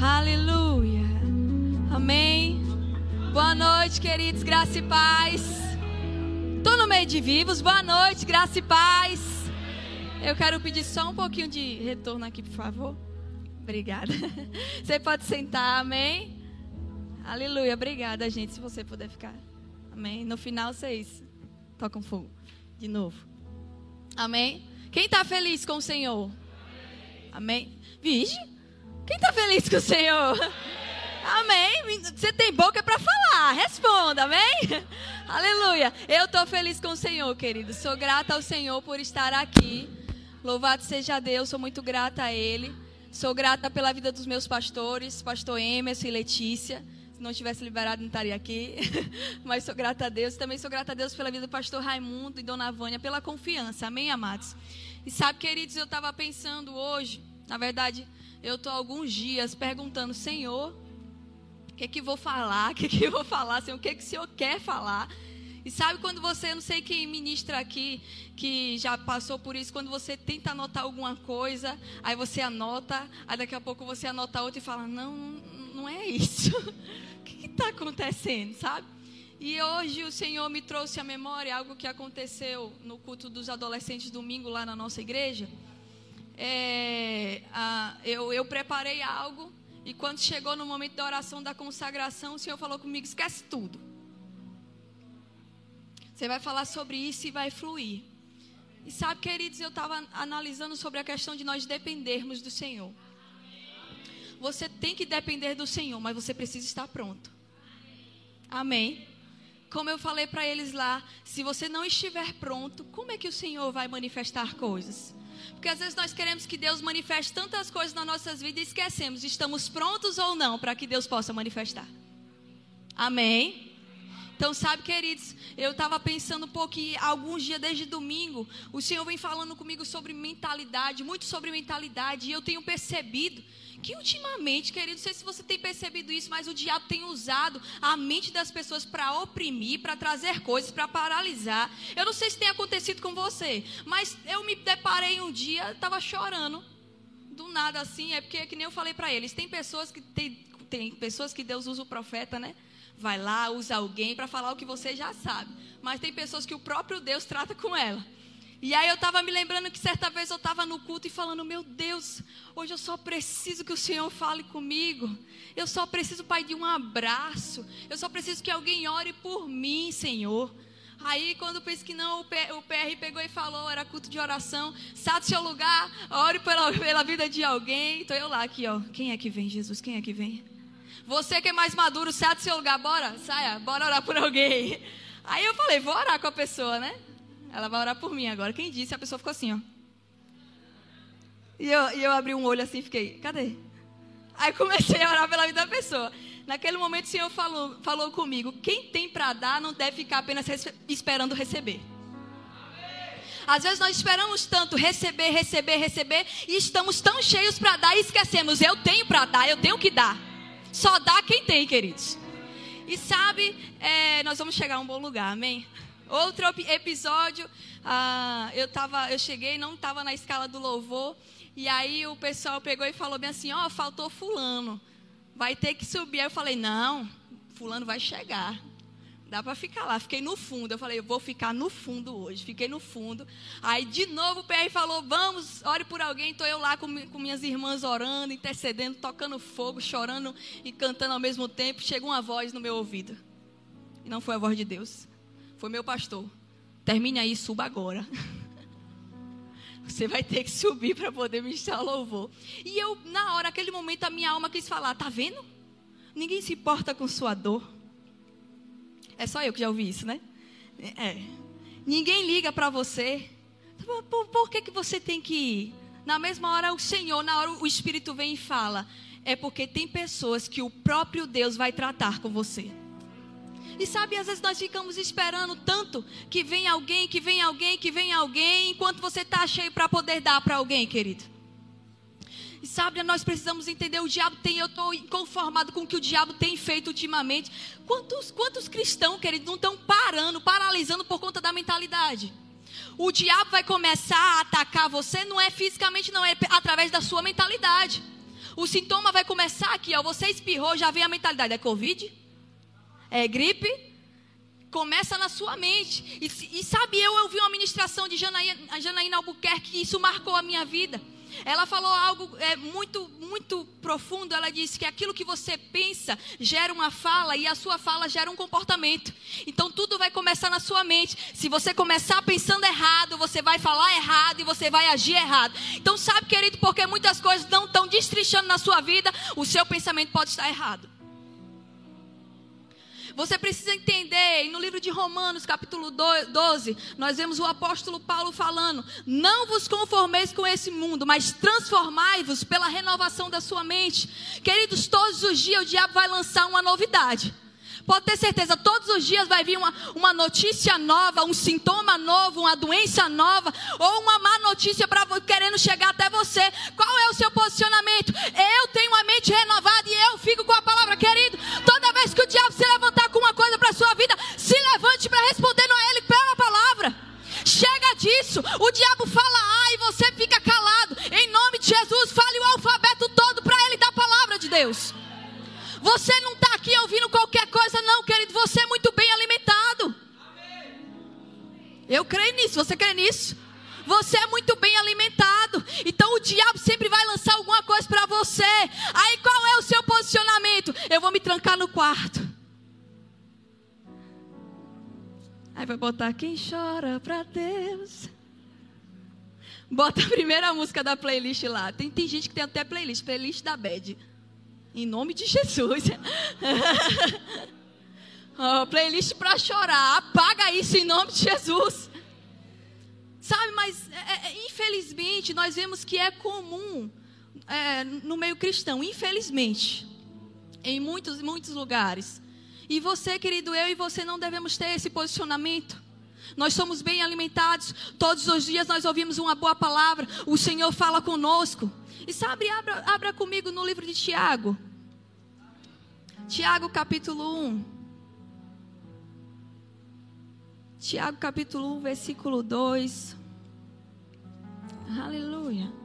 Aleluia. Amém. Boa noite, queridos, graça e paz. Estou no meio de vivos. Boa noite, graça e paz. Eu quero pedir só um pouquinho de retorno aqui, por favor. Obrigada. Você pode sentar, amém? Aleluia. Obrigada, gente, se você puder ficar. Amém. No final, vocês tocam fogo de novo. Amém. Quem está feliz com o Senhor? Amém. Vige. Quem está feliz com o Senhor? Amém. Você tem boca para falar. Responda, amém? Aleluia. Eu estou feliz com o Senhor, querido. Sou grata ao Senhor por estar aqui. Louvado seja Deus. Sou muito grata a Ele. Sou grata pela vida dos meus pastores, pastor Emerson e Letícia. Se não tivesse liberado, não estaria aqui. Mas sou grata a Deus. Também sou grata a Deus pela vida do pastor Raimundo e dona Vânia, pela confiança. Amém, amados? E sabe, queridos, eu estava pensando hoje, na verdade, eu estou alguns dias perguntando, Senhor, o que é que vou falar? O que é que vou falar? Senhor, o que é que o Senhor quer falar? E sabe quando você, não sei quem ministra aqui, que já passou por isso, quando você tenta anotar alguma coisa, aí você anota, aí daqui a pouco você anota outra e fala, não, não é isso. o que está acontecendo, sabe? E hoje o Senhor me trouxe à memória algo que aconteceu no culto dos adolescentes domingo lá na nossa igreja. É, a, eu, eu preparei algo e quando chegou no momento da oração da consagração, o Senhor falou comigo: esquece tudo. Você vai falar sobre isso e vai fluir. E sabe, queridos, eu estava analisando sobre a questão de nós dependermos do Senhor. Você tem que depender do Senhor, mas você precisa estar pronto. Amém. Como eu falei para eles lá, se você não estiver pronto, como é que o Senhor vai manifestar coisas? Porque às vezes nós queremos que Deus manifeste tantas coisas nas nossas vidas e esquecemos, estamos prontos ou não para que Deus possa manifestar. Amém. Então, sabe, queridos, eu estava pensando um pouco que alguns dias desde domingo, o Senhor vem falando comigo sobre mentalidade, muito sobre mentalidade, e eu tenho percebido que ultimamente, querido, não sei se você tem percebido isso, mas o diabo tem usado a mente das pessoas para oprimir, para trazer coisas, para paralisar. Eu não sei se tem acontecido com você, mas eu me deparei um dia, estava chorando, do nada assim, é porque é que nem eu falei para eles, tem pessoas que tem, tem pessoas que Deus usa o profeta, né? Vai lá, usa alguém para falar o que você já sabe. Mas tem pessoas que o próprio Deus trata com ela. E aí eu estava me lembrando que certa vez eu estava no culto e falando, meu Deus, hoje eu só preciso que o Senhor fale comigo. Eu só preciso, Pai, de um abraço. Eu só preciso que alguém ore por mim, Senhor. Aí, quando penso que não, o PR pegou e falou, era culto de oração. Sai do seu lugar, ore pela, pela vida de alguém. Estou eu lá aqui, ó. Quem é que vem, Jesus? Quem é que vem? Você que é mais maduro, sai do seu lugar, bora, saia, bora orar por alguém. Aí eu falei, vou orar com a pessoa, né? Ela vai orar por mim agora. Quem disse? A pessoa ficou assim, ó. E eu, e eu abri um olho assim e fiquei, cadê? Aí comecei a orar pela vida da pessoa. Naquele momento o Senhor falou, falou comigo: quem tem para dar não deve ficar apenas esperando receber. Às vezes nós esperamos tanto receber, receber, receber e estamos tão cheios para dar e esquecemos: eu tenho para dar, eu tenho que dar. Só dá quem tem, queridos. E sabe, é, nós vamos chegar a um bom lugar, amém? Outro episódio, ah, eu, tava, eu cheguei, não estava na escala do louvor, e aí o pessoal pegou e falou bem assim: Ó, oh, faltou Fulano, vai ter que subir. Aí eu falei: Não, Fulano vai chegar. Dá para ficar lá. Fiquei no fundo. Eu falei, eu vou ficar no fundo hoje. Fiquei no fundo. Aí de novo o PR falou: Vamos, ore por alguém. Estou eu lá com, com minhas irmãs orando, intercedendo, tocando fogo, chorando e cantando ao mesmo tempo. Chegou uma voz no meu ouvido. E não foi a voz de Deus. Foi meu pastor. Termine aí, suba agora. Você vai ter que subir para poder me o louvor. E eu, na hora, aquele momento, a minha alma quis falar: Tá vendo? Ninguém se importa com sua dor. É só eu que já ouvi isso, né? É. Ninguém liga para você. Por, por, que, que você tem que ir? Na mesma hora o Senhor, na hora o Espírito vem e fala. É porque tem pessoas que o próprio Deus vai tratar com você. E sabe, às vezes nós ficamos esperando tanto que vem alguém, que vem alguém, que vem alguém, enquanto você está cheio para poder dar para alguém, querido. Sabe, nós precisamos entender, o diabo tem, eu estou inconformado com o que o diabo tem feito ultimamente. Quantos, quantos cristãos, queridos, não estão parando, paralisando por conta da mentalidade? O diabo vai começar a atacar você, não é fisicamente, não, é através da sua mentalidade. O sintoma vai começar aqui, ó. Você espirrou, já vem a mentalidade. É Covid? É gripe? Começa na sua mente. E, e sabe, eu ouvi uma ministração de Janaína, Janaína Albuquerque e isso marcou a minha vida. Ela falou algo é, muito, muito profundo. Ela disse que aquilo que você pensa gera uma fala e a sua fala gera um comportamento. Então tudo vai começar na sua mente. Se você começar pensando errado, você vai falar errado e você vai agir errado. Então sabe, querido, porque muitas coisas não estão destrinchando na sua vida, o seu pensamento pode estar errado. Você precisa entender, e no livro de Romanos, capítulo 12, nós vemos o apóstolo Paulo falando: Não vos conformeis com esse mundo, mas transformai-vos pela renovação da sua mente. Queridos, todos os dias o diabo vai lançar uma novidade. Pode ter certeza, todos os dias vai vir uma, uma notícia nova, um sintoma novo, uma doença nova, ou uma má notícia para querendo chegar até você. Qual é o seu posicionamento? Eu tenho uma mente renovada e eu fico com a palavra, querido. Toda vez que o diabo se levantar com uma coisa para sua vida, se levante para responder a ele pela palavra. Chega disso. O diabo fala A e você fica calado. Em nome de Jesus, fale o alfabeto todo para ele da palavra de Deus. Você não está aqui ouvindo qualquer coisa, não, querido. Você é muito bem alimentado. Eu creio nisso. Você crê nisso? Você é muito bem alimentado. Então o diabo sempre vai lançar alguma coisa para você. Aí qual é o seu posicionamento? Eu vou me trancar no quarto. Aí vai botar quem chora para Deus. Bota a primeira música da playlist lá. Tem, tem gente que tem até playlist, playlist da Bad. Em nome de Jesus. oh, playlist para chorar. Apaga isso em nome de Jesus. Sabe, mas é, é, infelizmente nós vemos que é comum é, no meio cristão, infelizmente, em muitos, muitos lugares. E você, querido, eu e você não devemos ter esse posicionamento. Nós somos bem alimentados, todos os dias nós ouvimos uma boa palavra, o Senhor fala conosco. E sabe, abra, abra comigo no livro de Tiago. Tiago capítulo 1. Tiago capítulo 1, versículo 2. Aleluia.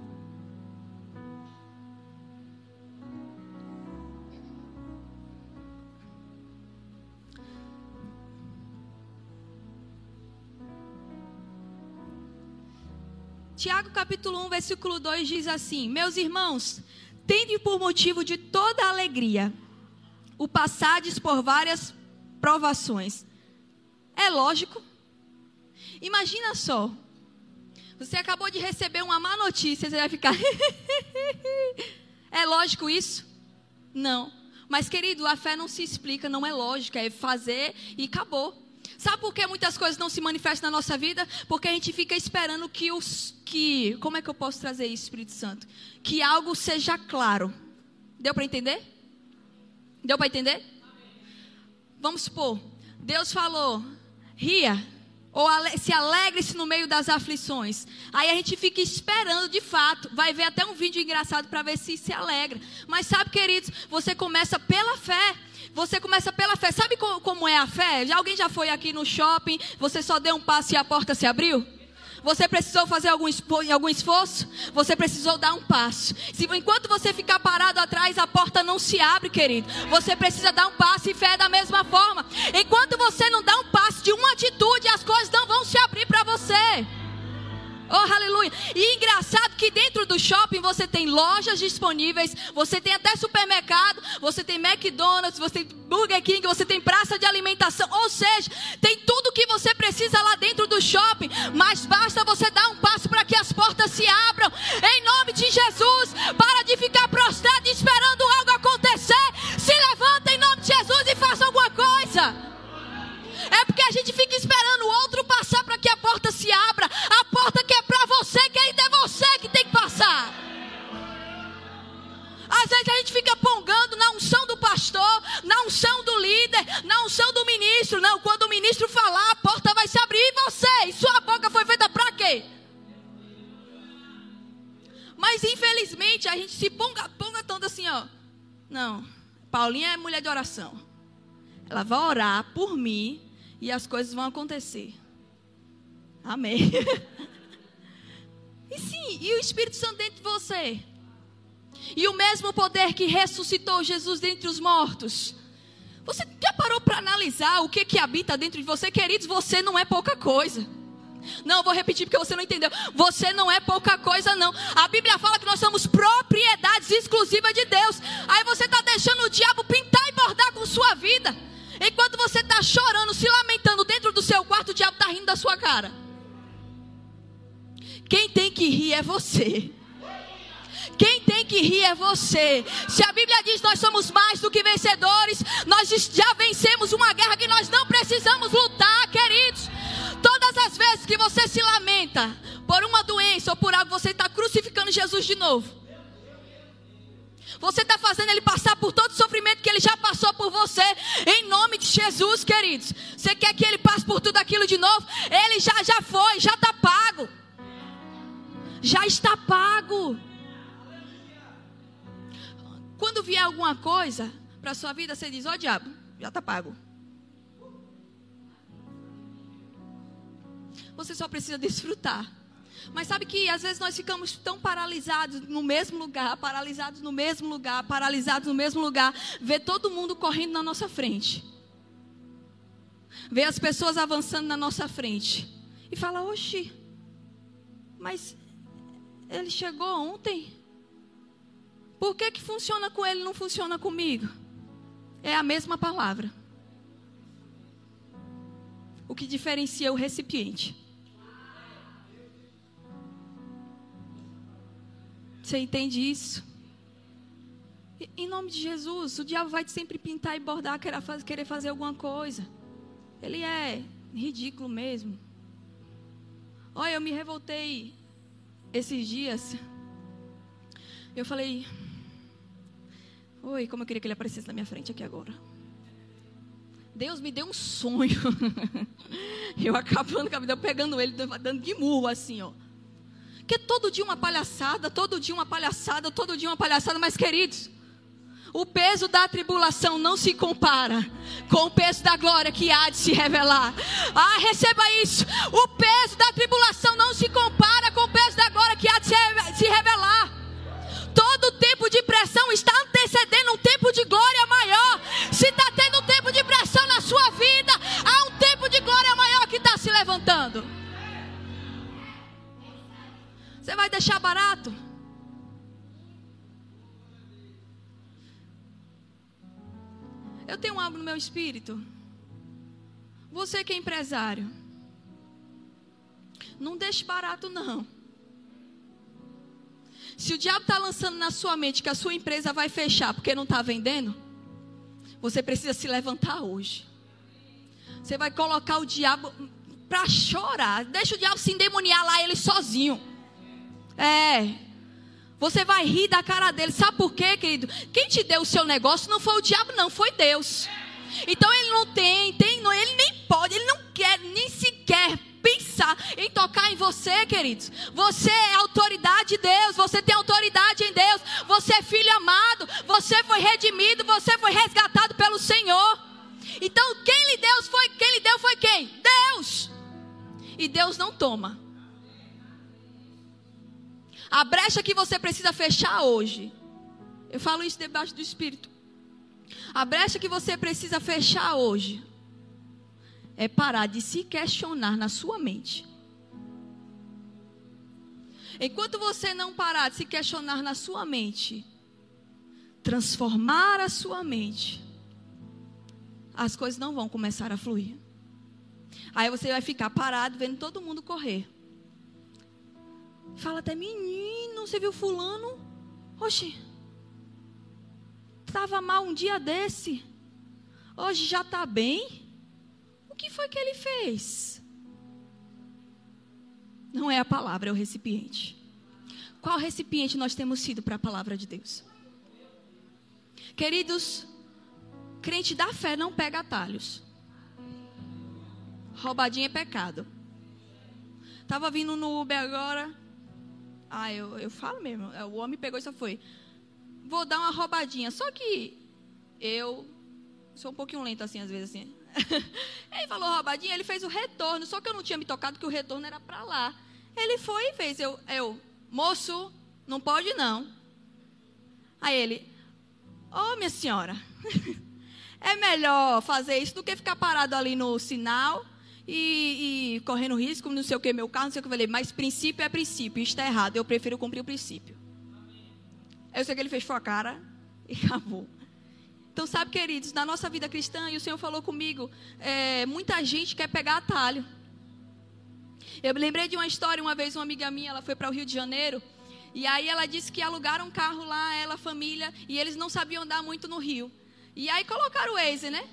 Tiago capítulo 1, versículo 2 diz assim: Meus irmãos, tende por motivo de toda alegria o passades por várias provações. É lógico. Imagina só. Você acabou de receber uma má notícia, você vai ficar. é lógico isso? Não. Mas, querido, a fé não se explica, não é lógica, é fazer e acabou. Sabe por que muitas coisas não se manifestam na nossa vida? Porque a gente fica esperando que os que, como é que eu posso trazer isso, Espírito Santo? Que algo seja claro. Deu para entender? Deu para entender? Vamos supor, Deus falou: "Ria" ou se alegre-se no meio das aflições. Aí a gente fica esperando de fato. Vai ver até um vídeo engraçado para ver se se alegra. Mas sabe, queridos, você começa pela fé. Você começa pela fé. Sabe como é a fé? Alguém já foi aqui no shopping, você só deu um passo e a porta se abriu? Você precisou fazer algum, algum esforço? Você precisou dar um passo. Se enquanto você ficar parado atrás, a porta não se abre, querido. Você precisa dar um passo e fé da mesma forma. Enquanto você não dá um passo de uma atitude, as coisas não vão se abrir para você. Oh, aleluia. E engraçado que dentro do shopping você tem lojas disponíveis, você tem até supermercado, você tem McDonald's, você tem Burger King, você tem praça de alimentação. Ou seja, tem tudo que você precisa lá dentro do shopping, mas basta você dar um passo para que as portas se abram. Em nome de Jesus, para de ficar prostrado esperando algo acontecer. Se levanta em nome de Jesus e faça alguma coisa. É porque a gente fica esperando gente fica pongando na unção do pastor, na unção do líder, na unção do ministro. Não, quando o ministro falar, a porta vai se abrir e você. E sua boca foi feita para quê? Mas infelizmente a gente se ponga, ponga tanto assim, ó. Não, Paulinha é mulher de oração. Ela vai orar por mim e as coisas vão acontecer. Amém. e sim, e o Espírito Santo dentro de você? E o mesmo poder que ressuscitou Jesus dentre os mortos. Você já parou para analisar o que, que habita dentro de você? Queridos, você não é pouca coisa. Não, vou repetir porque você não entendeu. Você não é pouca coisa, não. A Bíblia fala que nós somos propriedades exclusivas de Deus. Aí você está deixando o diabo pintar e bordar com sua vida. Enquanto você está chorando, se lamentando dentro do seu quarto, o diabo está rindo da sua cara. Quem tem que rir é você. Quem tem que rir é você. Se a Bíblia diz nós somos mais do que vencedores, nós já vencemos uma guerra que nós não precisamos lutar, queridos. Todas as vezes que você se lamenta por uma doença ou por algo, você está crucificando Jesus de novo. Você está fazendo ele passar por todo o sofrimento que ele já passou por você. Em nome de Jesus, queridos. Você quer que ele passe por tudo aquilo de novo? Ele já, já foi, já está pago. Já está pago. Quando vier alguma coisa para a sua vida, você diz: Ó oh, diabo, já está pago. Você só precisa desfrutar. Mas sabe que às vezes nós ficamos tão paralisados no mesmo lugar, paralisados no mesmo lugar, paralisados no mesmo lugar, ver todo mundo correndo na nossa frente. Ver as pessoas avançando na nossa frente. E fala, oxi, mas ele chegou ontem. Por que, que funciona com ele e não funciona comigo? É a mesma palavra. O que diferencia o recipiente. Você entende isso? Em nome de Jesus, o diabo vai sempre pintar e bordar, querer fazer alguma coisa. Ele é ridículo mesmo. Olha, eu me revoltei esses dias. Eu falei, oi, como eu queria que ele aparecesse na minha frente aqui agora. Deus me deu um sonho. eu acabando com a vida, pegando ele, dando de murro assim, ó. Porque todo dia uma palhaçada, todo dia uma palhaçada, todo dia uma palhaçada, mas queridos, o peso da tribulação não se compara com o peso da glória que há de se revelar. Ah, receba isso. O peso da tribulação não se compara com o peso da glória que há de se revelar. Todo tempo de pressão está de glória maior. Se está tendo um tempo de pressão na sua vida, há um tempo de glória maior que está se levantando. Você vai deixar barato? Eu tenho algo no meu espírito. Você que é empresário, não deixe barato não. Se o diabo está lançando na sua mente que a sua empresa vai fechar porque não está vendendo, você precisa se levantar hoje. Você vai colocar o diabo para chorar. Deixa o diabo se endemoniar lá ele sozinho. É. Você vai rir da cara dele. Sabe por quê, querido? Quem te deu o seu negócio não foi o diabo, não, foi Deus. Então ele não tem, tem não, ele nem pode, ele não quer nem sequer pensar em tocar em você, queridos. Você é autoridade de Deus, você tem autoridade em Deus, você é filho amado, você foi redimido, você foi resgatado pelo Senhor. Então quem lhe deu foi quem lhe deu foi quem? Deus. E Deus não toma a brecha que você precisa fechar hoje. Eu falo isso debaixo do Espírito. A brecha que você precisa fechar hoje é parar de se questionar na sua mente. Enquanto você não parar de se questionar na sua mente, transformar a sua mente, as coisas não vão começar a fluir. Aí você vai ficar parado vendo todo mundo correr. Fala até, menino, você viu fulano? Oxe, estava mal um dia desse. Hoje já está bem? Que foi que ele fez? Não é a palavra, é o recipiente. Qual recipiente nós temos sido para a palavra de Deus? Queridos, crente da fé não pega atalhos. Roubadinha é pecado. Estava vindo no Uber agora. Ah, eu, eu falo mesmo. É, o homem pegou e só foi. Vou dar uma roubadinha. Só que eu sou um pouquinho lento assim, às vezes assim. ele falou roubadinha, ele fez o retorno. Só que eu não tinha me tocado que o retorno era para lá. Ele foi e fez. Eu, eu, moço, não pode não. Aí ele, ô oh, minha senhora, é melhor fazer isso do que ficar parado ali no sinal e, e correndo risco, não sei o que, meu carro, não sei o que eu falei, mas princípio é princípio, está errado, eu prefiro cumprir o princípio. Eu sei que ele fechou a cara e acabou. Então, sabe, queridos, na nossa vida cristã, e o Senhor falou comigo, é, muita gente quer pegar atalho. Eu me lembrei de uma história, uma vez uma amiga minha, ela foi para o Rio de Janeiro, e aí ela disse que alugaram um carro lá, ela, família, e eles não sabiam andar muito no Rio. E aí colocaram o Waze, né?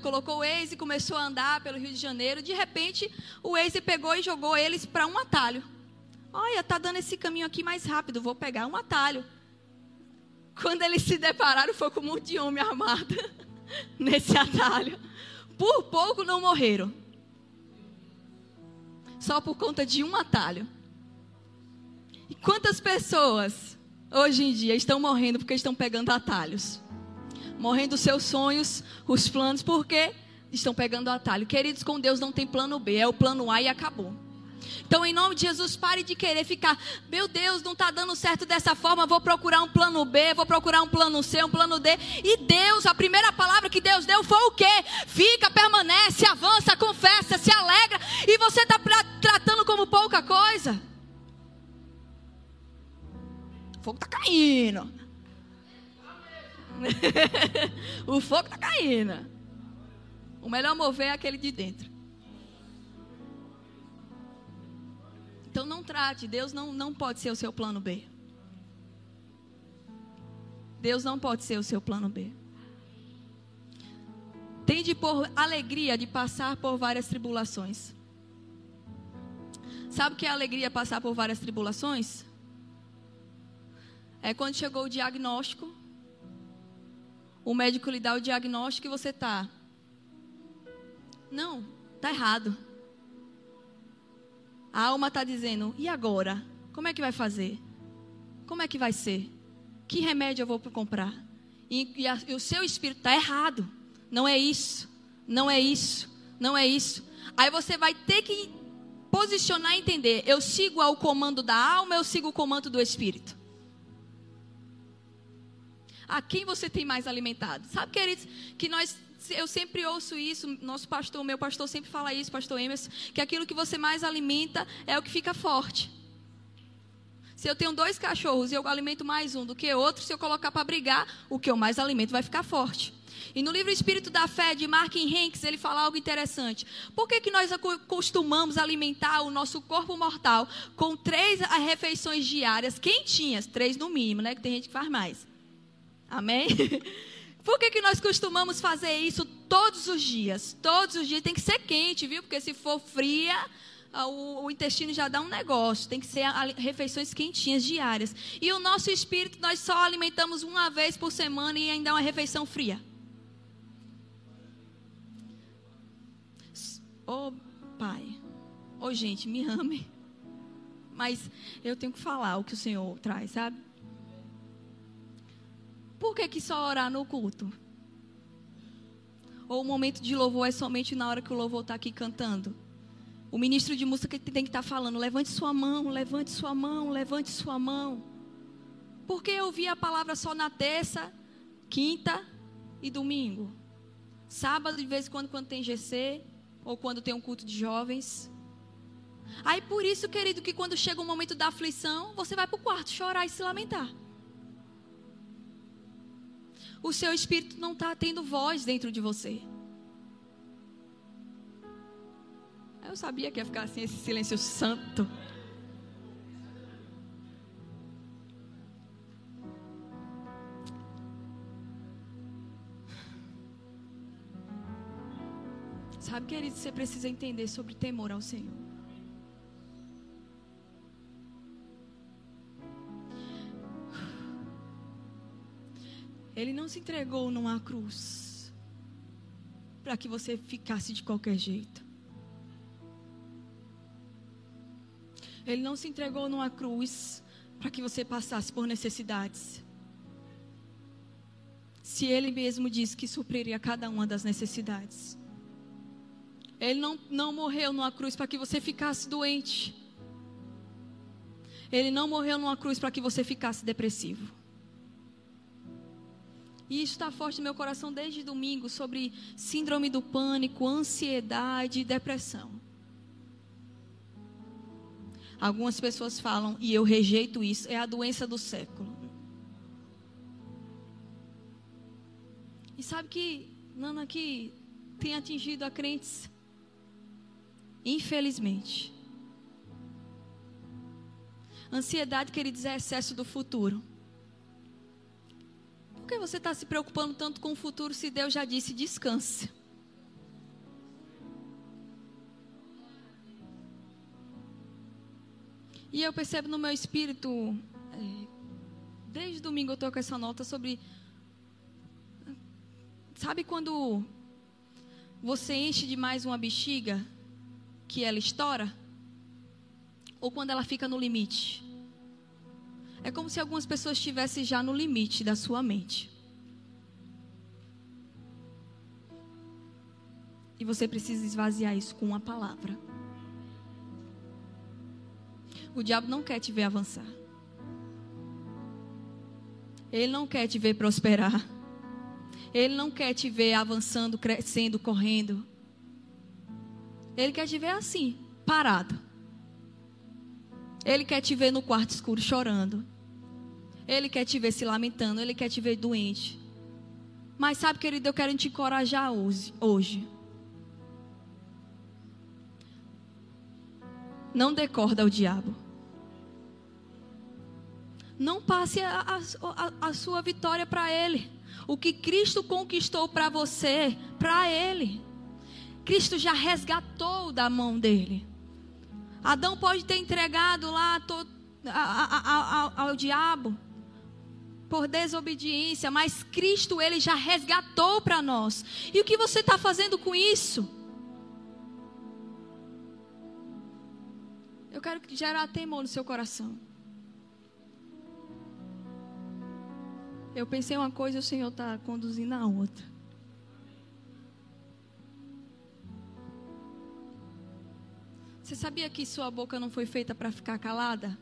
colocou o Waze, começou a andar pelo Rio de Janeiro. De repente, o Waze pegou e jogou eles para um atalho. Olha, tá dando esse caminho aqui mais rápido, vou pegar um atalho. Quando eles se depararam, foi com um monte de homem armado nesse atalho. Por pouco não morreram. Só por conta de um atalho. E quantas pessoas hoje em dia estão morrendo porque estão pegando atalhos? Morrendo os seus sonhos, os planos, porque estão pegando atalho. Queridos, com Deus não tem plano B, é o plano A e acabou. Então, em nome de Jesus, pare de querer ficar, meu Deus, não está dando certo dessa forma, vou procurar um plano B, vou procurar um plano C, um plano D. E Deus, a primeira palavra que Deus deu foi o quê? Fica, permanece, avança, confessa, se alegra, e você está tratando como pouca coisa. O fogo está caindo. o fogo está caindo. O melhor mover é aquele de dentro. Então não trate, Deus não, não pode ser o seu plano B. Deus não pode ser o seu plano B. Tende por alegria de passar por várias tribulações. Sabe o que é alegria passar por várias tribulações? É quando chegou o diagnóstico, o médico lhe dá o diagnóstico e você tá. Não, tá errado. A alma está dizendo: e agora? Como é que vai fazer? Como é que vai ser? Que remédio eu vou comprar? E, e, a, e o seu espírito está errado. Não é isso. Não é isso. Não é isso. Aí você vai ter que posicionar e entender: eu sigo ao comando da alma, eu sigo o comando do espírito. A quem você tem mais alimentado? Sabe, queridos, que nós eu sempre ouço isso, nosso pastor, meu pastor sempre fala isso, pastor Emerson, que aquilo que você mais alimenta é o que fica forte. Se eu tenho dois cachorros e eu alimento mais um do que outro, se eu colocar para brigar, o que eu mais alimento vai ficar forte. E no livro Espírito da Fé, de Martin Hanks, ele fala algo interessante. Por que, que nós costumamos alimentar o nosso corpo mortal com três refeições diárias, quentinhas, três no mínimo, né? Que tem gente que faz mais. Amém? Por que, que nós costumamos fazer isso todos os dias? Todos os dias tem que ser quente, viu? Porque se for fria, ah, o, o, intestino já dá um negócio. Tem que ser refeições quentinhas diárias. E o nosso espírito nós só alimentamos uma vez por semana e ainda é uma refeição fria. Ô oh, Pai, ô oh, gente, me ame. Mas eu tenho que falar o que o Senhor traz, sabe? Por que, que só orar no culto? Ou o momento de louvor é somente na hora que o louvor está aqui cantando? O ministro de música tem que estar tá falando: levante sua mão, levante sua mão, levante sua mão. Por que ouvir a palavra só na terça, quinta e domingo? Sábado, de vez em quando, quando tem GC, ou quando tem um culto de jovens. Aí por isso, querido, que quando chega o momento da aflição, você vai para o quarto chorar e se lamentar o seu espírito não está tendo voz dentro de você. Eu sabia que ia ficar assim, esse silêncio santo. Sabe, querido, você precisa entender sobre temor ao Senhor. Ele não se entregou numa cruz para que você ficasse de qualquer jeito. Ele não se entregou numa cruz para que você passasse por necessidades. Se ele mesmo disse que supriria cada uma das necessidades. Ele não, não morreu numa cruz para que você ficasse doente. Ele não morreu numa cruz para que você ficasse depressivo. E isso está forte no meu coração desde domingo sobre síndrome do pânico, ansiedade e depressão. Algumas pessoas falam, e eu rejeito isso, é a doença do século. E sabe que, Nana, que tem atingido a crentes? Infelizmente. Ansiedade, queridos, é excesso do futuro. Por que você está se preocupando tanto com o futuro se Deus já disse descanse? E eu percebo no meu espírito, é, desde domingo eu estou com essa nota sobre. Sabe quando você enche demais uma bexiga que ela estoura? Ou quando ela fica no limite? É como se algumas pessoas estivessem já no limite da sua mente. E você precisa esvaziar isso com uma palavra. O diabo não quer te ver avançar. Ele não quer te ver prosperar. Ele não quer te ver avançando, crescendo, correndo. Ele quer te ver assim, parado. Ele quer te ver no quarto escuro chorando. Ele quer te ver se lamentando. Ele quer te ver doente. Mas sabe, querido, eu quero te encorajar hoje. Não decorda o diabo. Não passe a, a, a sua vitória para Ele. O que Cristo conquistou para você, para Ele. Cristo já resgatou da mão dele. Adão pode ter entregado lá a, ao diabo por desobediência, mas Cristo ele já resgatou para nós. E o que você está fazendo com isso? Eu quero gerar temor no seu coração. Eu pensei uma coisa e o Senhor está conduzindo a outra. Você sabia que sua boca não foi feita para ficar calada?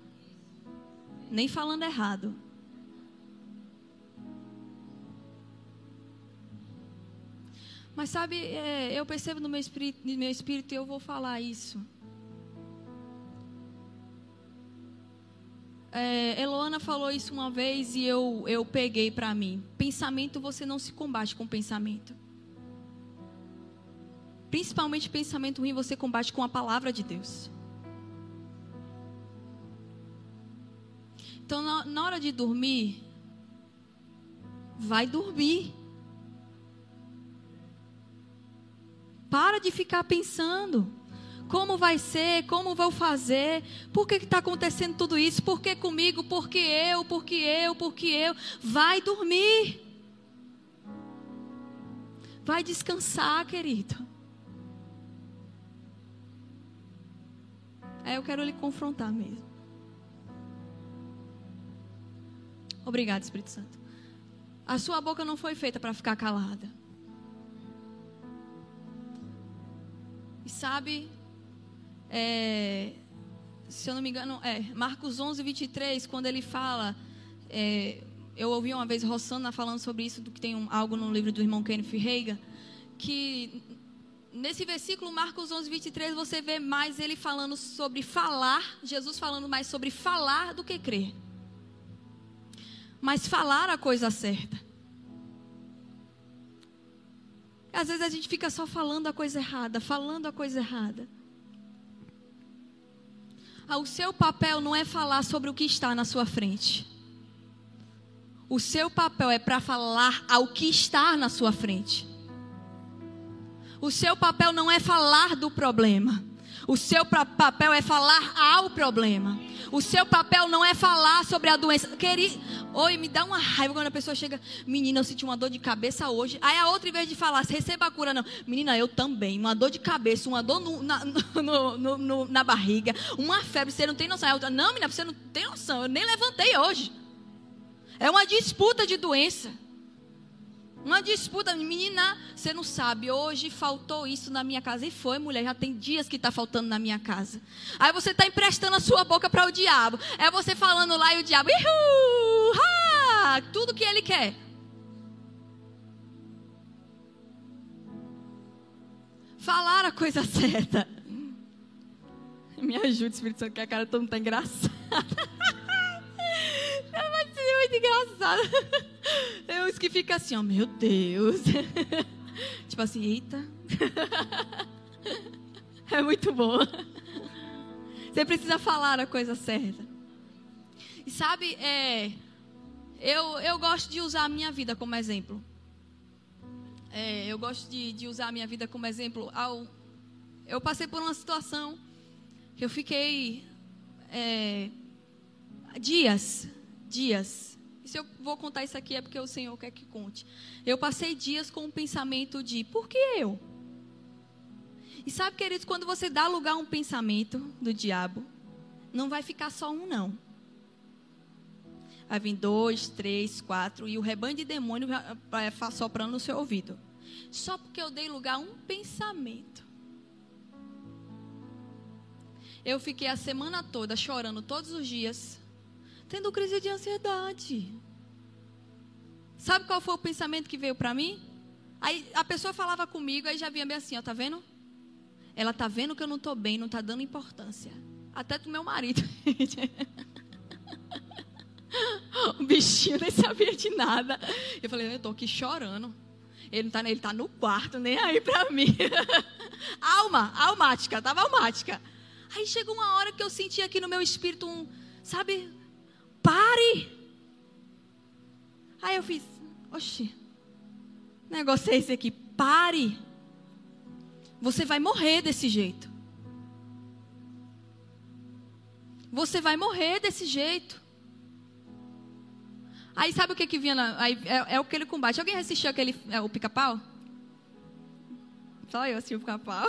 Nem falando errado. Mas sabe, é, eu percebo no meu espírito, no meu espírito e eu vou falar isso. É, Eloana falou isso uma vez e eu, eu peguei para mim. Pensamento você não se combate com pensamento. Principalmente pensamento ruim você combate com a palavra de Deus. Então, na, na hora de dormir, vai dormir. Para de ficar pensando. Como vai ser? Como vou fazer? Por que está acontecendo tudo isso? Por que comigo? Por que eu? Por que eu? Por que eu? Vai dormir. Vai descansar, querido. É, eu quero lhe confrontar mesmo. Obrigado, Espírito Santo. A sua boca não foi feita para ficar calada. Sabe, é, se eu não me engano, é Marcos 11, 23, quando ele fala, é, eu ouvi uma vez Rossana falando sobre isso, do que tem um, algo no livro do irmão Kenneth Reiga, que nesse versículo, Marcos 11, 23, você vê mais ele falando sobre falar, Jesus falando mais sobre falar do que crer. Mas falar a coisa certa. Às vezes a gente fica só falando a coisa errada, falando a coisa errada. Ah, o seu papel não é falar sobre o que está na sua frente. O seu papel é para falar ao que está na sua frente. O seu papel não é falar do problema. O seu papel é falar ao problema. O seu papel não é falar sobre a doença. Queri... Oi, me dá uma raiva quando a pessoa chega. Menina, eu senti uma dor de cabeça hoje. Aí a outra, em vez de falar, receba a cura, não. Menina, eu também. Uma dor de cabeça, uma dor no, na, no, no, na barriga, uma febre. Você não tem noção. Outra, não, menina, você não tem noção. Eu nem levantei hoje. É uma disputa de doença. Uma disputa, menina, você não sabe, hoje faltou isso na minha casa. E foi, mulher, já tem dias que está faltando na minha casa. Aí você está emprestando a sua boca para o diabo. É você falando lá e o diabo, Ihu, ha, tudo que ele quer. Falar a coisa certa. Me ajude, Espírito Santo, que a cara toda está engraçada. Vai ser muito engraçada. Eu os que ficam assim, ó, meu Deus. Tipo assim, eita. É muito bom. Você precisa falar a coisa certa. E sabe, é, eu, eu gosto de usar a minha vida como exemplo. É, eu gosto de, de usar a minha vida como exemplo. Ao, eu passei por uma situação que eu fiquei é, dias, dias. E se eu vou contar isso aqui é porque o Senhor quer que conte. Eu passei dias com o pensamento de por que eu? E sabe, queridos, quando você dá lugar a um pensamento do diabo, não vai ficar só um, não. Vai vir dois, três, quatro, e o rebanho de demônio vai soprando no seu ouvido. Só porque eu dei lugar a um pensamento. Eu fiquei a semana toda chorando todos os dias, tendo crise de ansiedade. Sabe qual foi o pensamento que veio para mim? Aí a pessoa falava comigo, aí já vinha bem assim, ó, tá vendo? Ela tá vendo que eu não tô bem, não tá dando importância. Até do meu marido. o bichinho nem sabia de nada. Eu falei, eu tô aqui chorando. Ele tá, ele tá no quarto, nem aí pra mim. Alma, almática, tava almática. Aí chegou uma hora que eu senti aqui no meu espírito um, sabe, pare. Aí eu fiz, oxi, negócio é esse aqui, pare. Você vai morrer desse jeito. Você vai morrer desse jeito. Aí sabe o que que vinha? Na, aí, é, é aquele combate. Alguém assistiu aquele é, o pica-pau? Só eu assisti o pica-pau.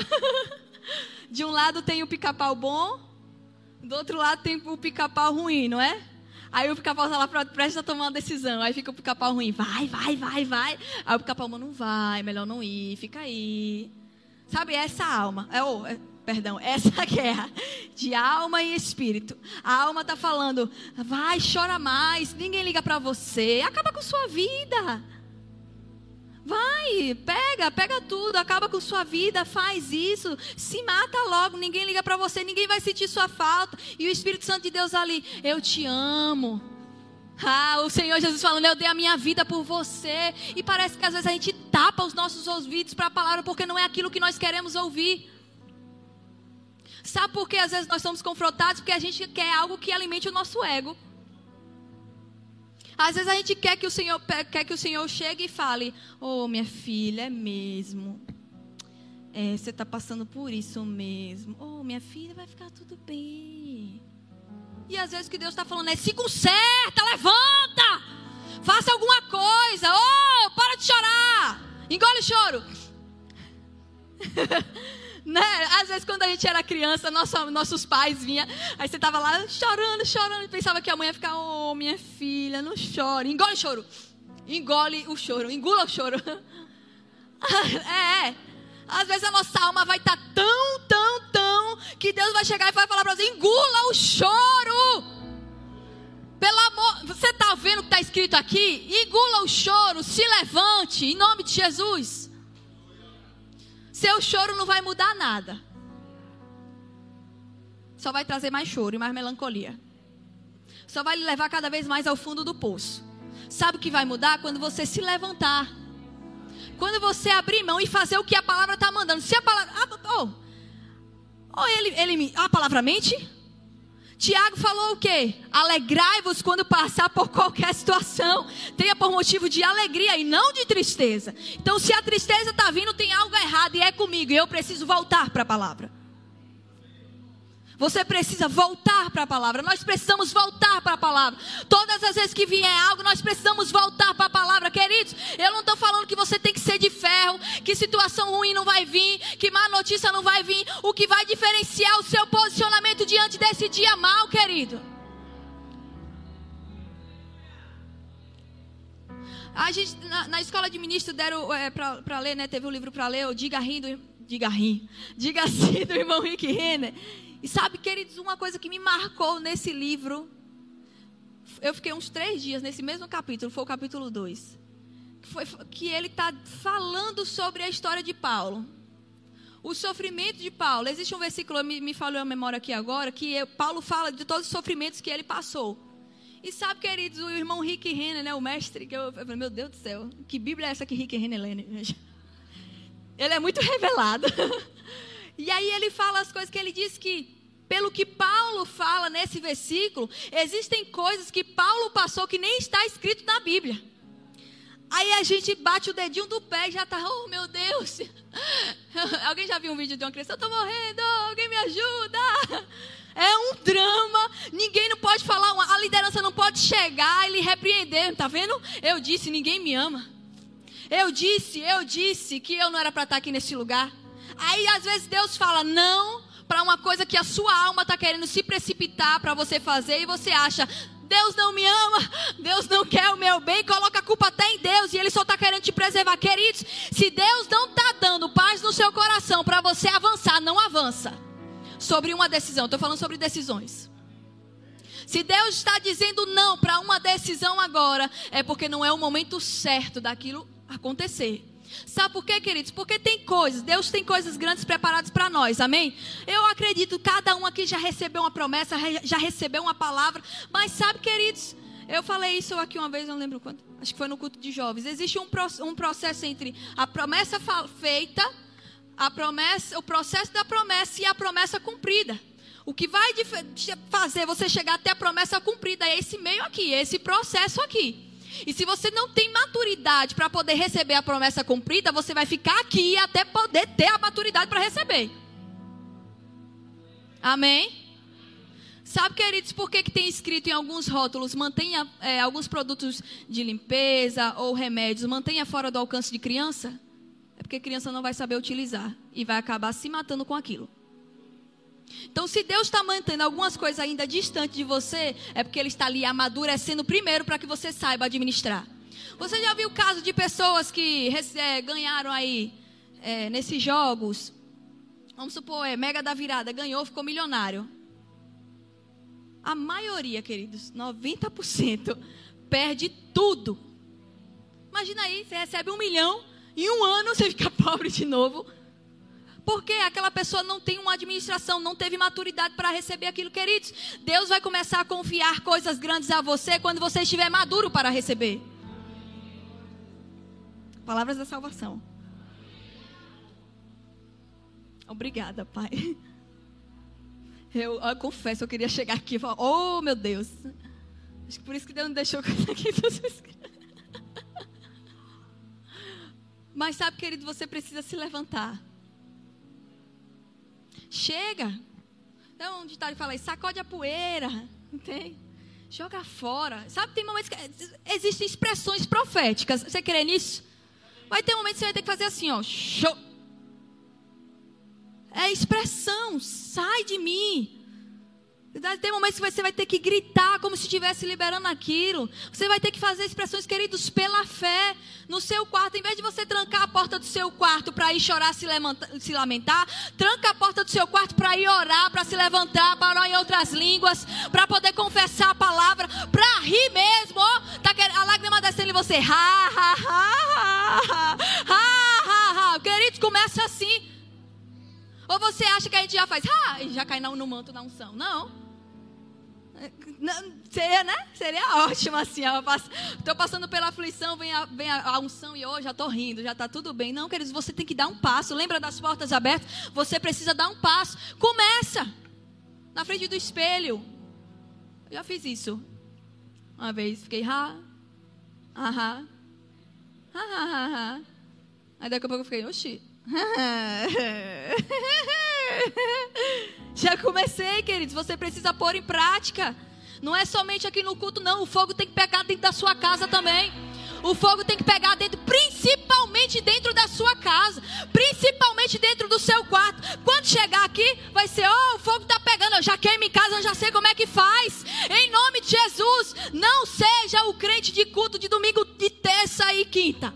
De um lado tem o pica-pau bom, do outro lado tem o pica-pau ruim, não é? Aí o pica-pau está lá prestes a tomar uma decisão. Aí fica o pica-pau ruim, vai, vai, vai, vai. Aí o pica-pau não vai, melhor não ir, fica aí. Sabe, essa alma, é, oh, é, perdão, essa guerra de alma e espírito. A alma está falando, vai, chora mais, ninguém liga para você, acaba com sua vida. Vai, pega, pega tudo, acaba com sua vida, faz isso, se mata logo, ninguém liga para você, ninguém vai sentir sua falta. E o Espírito Santo de Deus ali, eu te amo. Ah, o Senhor Jesus falando, eu dei a minha vida por você. E parece que às vezes a gente tapa os nossos ouvidos para a palavra porque não é aquilo que nós queremos ouvir. Sabe por que às vezes nós somos confrontados? Porque a gente quer algo que alimente o nosso ego. Às vezes a gente quer que o Senhor, quer que o Senhor chegue e fale: Oh, minha filha, é mesmo. É, você está passando por isso mesmo. Oh, minha filha, vai ficar tudo bem. E às vezes o que Deus está falando é: se conserta, levanta, faça alguma coisa. Oh, para de chorar, engole o choro. né? Às vezes quando a gente era criança, nosso, nossos pais vinham, aí você estava lá chorando, chorando, e pensava que a mãe ia ficar: oh, minha filha, não chore, engole o choro, engole o choro, engula o choro. é, é. Às vezes a nossa alma vai estar tá tão, tão, tão, que Deus vai chegar e vai falar para você: engula o choro. Pelo amor, você está vendo o que está escrito aqui? Engula o choro, se levante, em nome de Jesus. Seu choro não vai mudar nada. Só vai trazer mais choro e mais melancolia. Só vai lhe levar cada vez mais ao fundo do poço. Sabe o que vai mudar? Quando você se levantar quando você abrir mão e fazer o que a palavra está mandando. Se a palavra. Ah, oh, oh, ele, ele, a palavra mente? Tiago falou o quê? Alegrai-vos quando passar por qualquer situação. Tenha por motivo de alegria e não de tristeza. Então, se a tristeza está vindo, tem algo errado e é comigo. E eu preciso voltar para a palavra. Você precisa voltar para a palavra. Nós precisamos voltar para a palavra. Todas as vezes que vier algo, nós precisamos voltar para a palavra, queridos. Eu não estou falando que você tem que ser de ferro, que situação ruim não vai vir, que má notícia não vai vir. O que vai diferenciar o seu posicionamento diante desse dia mal, querido. A gente, na, na escola de ministro, deram é, para ler, né? Teve um livro para ler, o Diga Rindo, Diga Rim, Diga Assim, do irmão Rick Renner. E sabe, queridos, uma coisa que me marcou nesse livro, eu fiquei uns três dias nesse mesmo capítulo, foi o capítulo 2, que, foi, que ele está falando sobre a história de Paulo. o sofrimento de Paulo. Existe um versículo, me, me falou a memória aqui agora, que eu, Paulo fala de todos os sofrimentos que ele passou. E sabe, queridos, o irmão Rick Renner, né, o mestre, que eu, eu falei, meu Deus do céu, que Bíblia é essa que Rick Renner lê? Né? Ele é muito revelado. E aí ele fala as coisas que ele diz que, pelo que Paulo fala nesse versículo, existem coisas que Paulo passou que nem está escrito na Bíblia. Aí a gente bate o dedinho do pé e já tá, oh meu Deus. Alguém já viu um vídeo de uma criança? Eu tô morrendo, alguém me ajuda. É um drama, ninguém não pode falar, a liderança não pode chegar e lhe repreender, tá vendo? Eu disse, ninguém me ama. Eu disse, eu disse que eu não era para estar aqui nesse lugar. Aí às vezes Deus fala não para uma coisa que a sua alma está querendo se precipitar para você fazer e você acha, Deus não me ama, Deus não quer o meu bem, coloca a culpa até em Deus e Ele só está querendo te preservar. Queridos, se Deus não está dando paz no seu coração para você avançar, não avança. Sobre uma decisão, estou falando sobre decisões. Se Deus está dizendo não para uma decisão agora, é porque não é o momento certo daquilo acontecer. Sabe por quê, queridos? Porque tem coisas, Deus tem coisas grandes preparadas para nós, amém? Eu acredito, cada um aqui já recebeu uma promessa, já recebeu uma palavra, mas sabe, queridos, eu falei isso aqui uma vez, não lembro quando, acho que foi no culto de jovens. Existe um, um processo entre a promessa feita, a promessa, o processo da promessa e a promessa cumprida. O que vai fazer você chegar até a promessa cumprida é esse meio aqui, esse processo aqui. E se você não tem maturidade para poder receber a promessa cumprida, você vai ficar aqui até poder ter a maturidade para receber. Amém? Sabe, queridos, por que, que tem escrito em alguns rótulos, mantenha é, alguns produtos de limpeza ou remédios, mantenha fora do alcance de criança? É porque criança não vai saber utilizar e vai acabar se matando com aquilo. Então, se Deus está mantendo algumas coisas ainda distantes de você, é porque Ele está ali amadurecendo primeiro para que você saiba administrar. Você já viu o caso de pessoas que é, ganharam aí é, nesses jogos? Vamos supor, é Mega da Virada, ganhou, ficou milionário. A maioria, queridos, 90%, perde tudo. Imagina aí, você recebe um milhão, em um ano você fica pobre de novo. Porque aquela pessoa não tem uma administração, não teve maturidade para receber aquilo, queridos. Deus vai começar a confiar coisas grandes a você quando você estiver maduro para receber. Palavras da salvação. Obrigada, Pai. Eu, eu, confesso, eu queria chegar aqui e falar, oh meu Deus. Acho que por isso que Deus não deixou coisa aqui. Mas sabe, querido, você precisa se levantar. Chega. Então, um ditado fala, sacode a poeira. Entende? Joga fora. Sabe, tem momentos que existem expressões proféticas. Você crê nisso? Vai ter um momento que você vai ter que fazer assim, ó. Show. É expressão. Sai de mim. Tem momentos que você vai ter que gritar como se estivesse liberando aquilo. Você vai ter que fazer expressões, queridos, pela fé. No seu quarto, em vez de você trancar a porta do seu quarto para ir chorar, se, se lamentar, tranca a porta do seu quarto para ir orar, para se levantar, para orar em outras línguas, para poder confessar a palavra, para rir mesmo. Tá a lágrima descendo em você. Ha, ha, ha, ha, ha, ha, ha. Queridos, começa assim. Ou você acha que a gente já faz, ah, e já cai no manto da unção. Não. Seria, né? Seria ótimo assim. Estou passando pela aflição, vem a, vem a, unção e hoje já estou rindo, já está tudo bem. Não, queridos, você tem que dar um passo. Lembra das portas abertas? Você precisa dar um passo. Começa na frente do espelho. Eu já fiz isso. Uma vez, fiquei ha, ha, ha, ha, ha, ha. Aí daqui a pouco eu fiquei, oxi. Já comecei, queridos. Você precisa pôr em prática. Não é somente aqui no culto, não. O fogo tem que pegar dentro da sua casa também. O fogo tem que pegar dentro, principalmente dentro da sua casa, principalmente dentro do seu quarto. Quando chegar aqui, vai ser: oh, o fogo está pegando. Eu já queimo em casa, eu já sei como é que faz. Em nome de Jesus, não seja o crente de culto de domingo, de terça e quinta.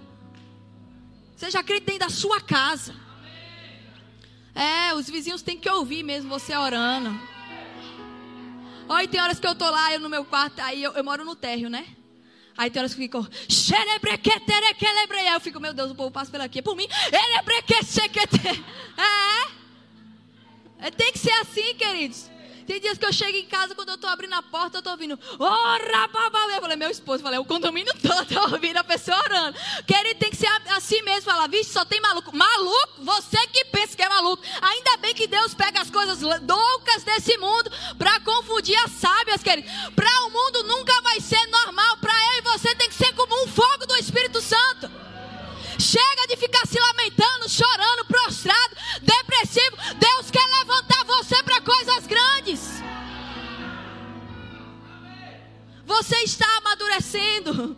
Seja crente dentro da sua casa. É, os vizinhos têm que ouvir mesmo você orando. Olha, tem horas que eu tô lá, eu no meu quarto, aí eu, eu moro no térreo, né? Aí tem horas que ficam, Aí eu fico, meu Deus, o povo passa por aqui. Por mim, é. Tem que ser assim, queridos. Tem dias que eu chego em casa, quando eu estou abrindo a porta, eu estou ouvindo, ora, babá. Eu falei, meu esposo, eu falei, o condomínio todo está ouvindo a pessoa orando. Querido, tem que ser assim mesmo, falar, vixe, só tem maluco. Maluco? Você que pensa que é maluco. Ainda bem que Deus pega as coisas loucas desse mundo para confundir as sábias, querido. Para o mundo nunca vai ser normal. Para eu e você tem que ser como um fogo do Espírito Santo. Chega de ficar se lamentando, chorando, prostrado, depressivo. Deus quer levantar coisas grandes. Você está amadurecendo.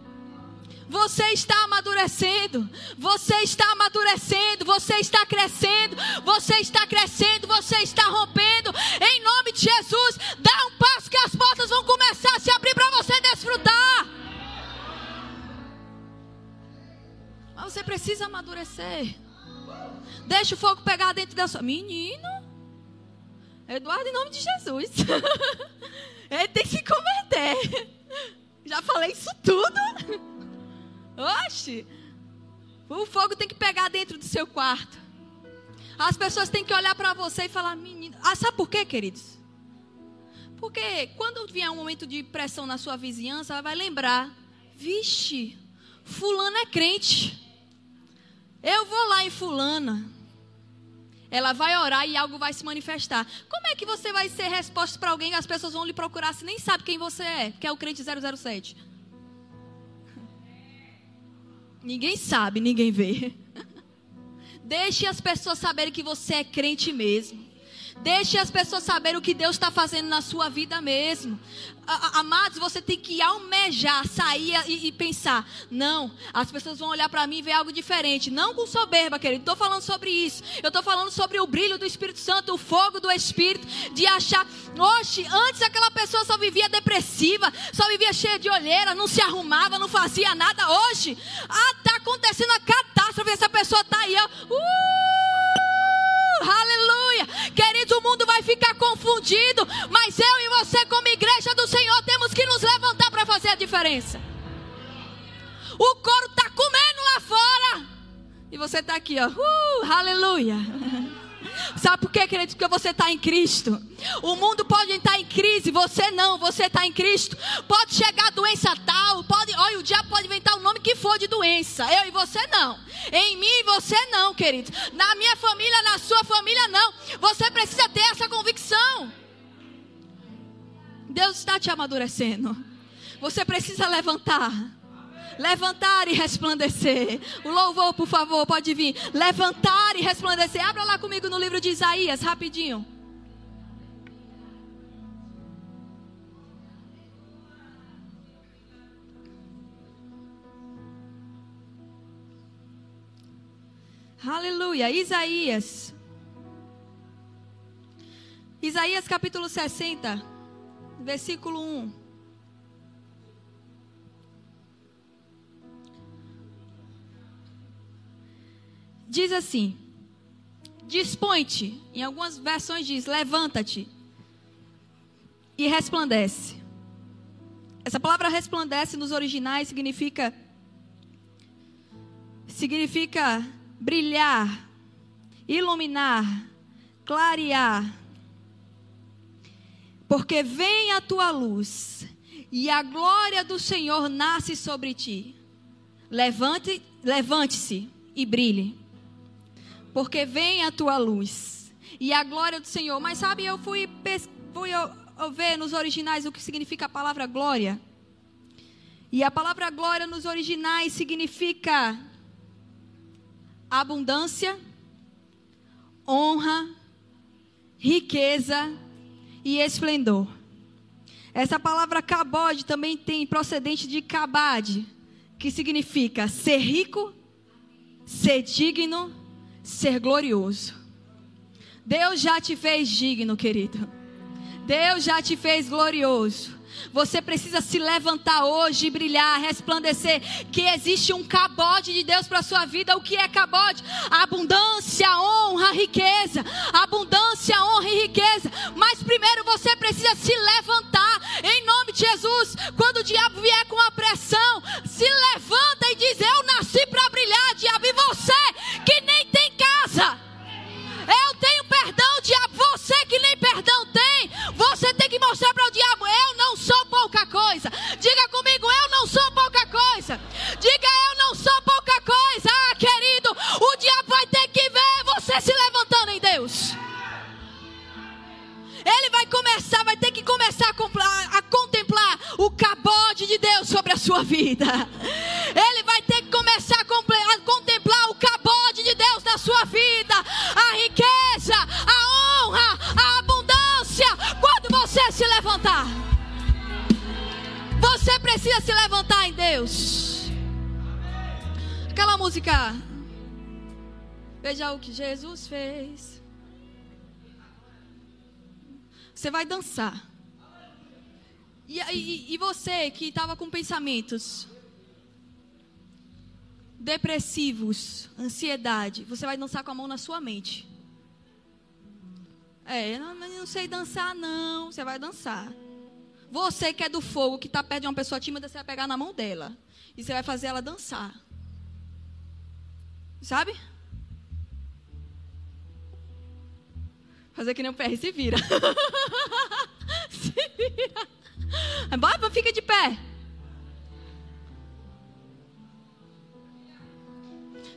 Você está amadurecendo. Você está amadurecendo. Você está crescendo. Você está crescendo. Você está rompendo. Em nome de Jesus, dá um passo que as portas vão começar a se abrir para você desfrutar. Mas você precisa amadurecer. Deixa o fogo pegar dentro da sua. Menino. Eduardo, em nome de Jesus. Ele tem que se converter. Já falei isso tudo. Oxe. O fogo tem que pegar dentro do seu quarto. As pessoas têm que olhar para você e falar, menino. Ah, sabe por quê, queridos? Porque quando vier um momento de pressão na sua vizinhança, ela vai lembrar: vixe, Fulano é crente. Eu vou lá em Fulana. Ela vai orar e algo vai se manifestar. Como é que você vai ser resposta para alguém e as pessoas vão lhe procurar se nem sabe quem você é, que é o crente 007? Ninguém sabe, ninguém vê. Deixe as pessoas saberem que você é crente mesmo. Deixe as pessoas saberem o que Deus está fazendo na sua vida mesmo. Amados, você tem que almejar, sair e, e pensar: não, as pessoas vão olhar para mim e ver algo diferente. Não com soberba, querido. Estou falando sobre isso. Eu estou falando sobre o brilho do Espírito Santo, o fogo do Espírito, de achar. Oxe, antes aquela pessoa só vivia depressiva, só vivia cheia de olheira, não se arrumava, não fazia nada. Hoje, ah, está acontecendo a catástrofe. Essa pessoa está aí, ó. Uh! Aleluia. Queridos, o mundo vai ficar confundido, mas eu e você, como igreja do Senhor, temos que nos levantar para fazer a diferença. O couro está comendo lá fora, e você está aqui, ó, uh, aleluia. Sabe por quê, queridos? Porque você está em Cristo. O mundo pode estar em crise, você não, você está em Cristo. Pode chegar doença tal, pode, olha, o diabo pode que for de doença. Eu e você não. Em mim e você não, queridos. Na minha família, na sua família não. Você precisa ter essa convicção. Deus está te amadurecendo. Você precisa levantar levantar e resplandecer. O louvor, por favor, pode vir. Levantar e resplandecer. Abra lá comigo no livro de Isaías, rapidinho. Aleluia. Isaías. Isaías capítulo 60, versículo 1. diz assim: Dispõe-te. Em algumas versões diz: Levanta-te e resplandece. Essa palavra resplandece nos originais significa significa brilhar, iluminar, clarear. Porque vem a tua luz e a glória do Senhor nasce sobre ti. Levante, levante-se e brilhe porque vem a tua luz e a glória do Senhor. Mas sabe, eu fui, fui ver nos originais o que significa a palavra glória. E a palavra glória nos originais significa abundância, honra, riqueza e esplendor. Essa palavra cabode também tem procedente de cabade, que significa ser rico, ser digno ser glorioso. Deus já te fez digno, querido. Deus já te fez glorioso. Você precisa se levantar hoje e brilhar, resplandecer. Que existe um cabode de Deus para a sua vida. O que é cabode? Abundância, honra, riqueza. Abundância, honra e riqueza. Mas primeiro você precisa se levantar em nome de Jesus, quando o diabo vier com a pressão, se levanta e diz: Eu nasci para brilhar, diabo. E você que nem tem casa, eu tenho perdão, diabo. Perdão tem, você tem que mostrar para o diabo: Eu não sou pouca coisa. Diga comigo: Eu não sou pouca coisa. Diga: Eu não sou pouca coisa. Ah, querido, o diabo vai ter que ver você se levantando em Deus. Ele vai começar, vai ter que começar a, a contemplar o cabode de Deus sobre a sua vida. Ele vai ter que começar a, a contemplar o cabode de Deus na sua vida, a riqueza, a honra, a abundância. Você se levantar, você precisa se levantar em Deus. Aquela música. Veja o que Jesus fez. Você vai dançar. E, e, e você que estava com pensamentos depressivos, ansiedade, você vai dançar com a mão na sua mente. É, não, não sei dançar não, você vai dançar. Você que é do fogo, que está perto de uma pessoa tímida, você vai pegar na mão dela. E você vai fazer ela dançar. Sabe? Fazer que nem o PR, se vira. se vira. Bora, fica de pé.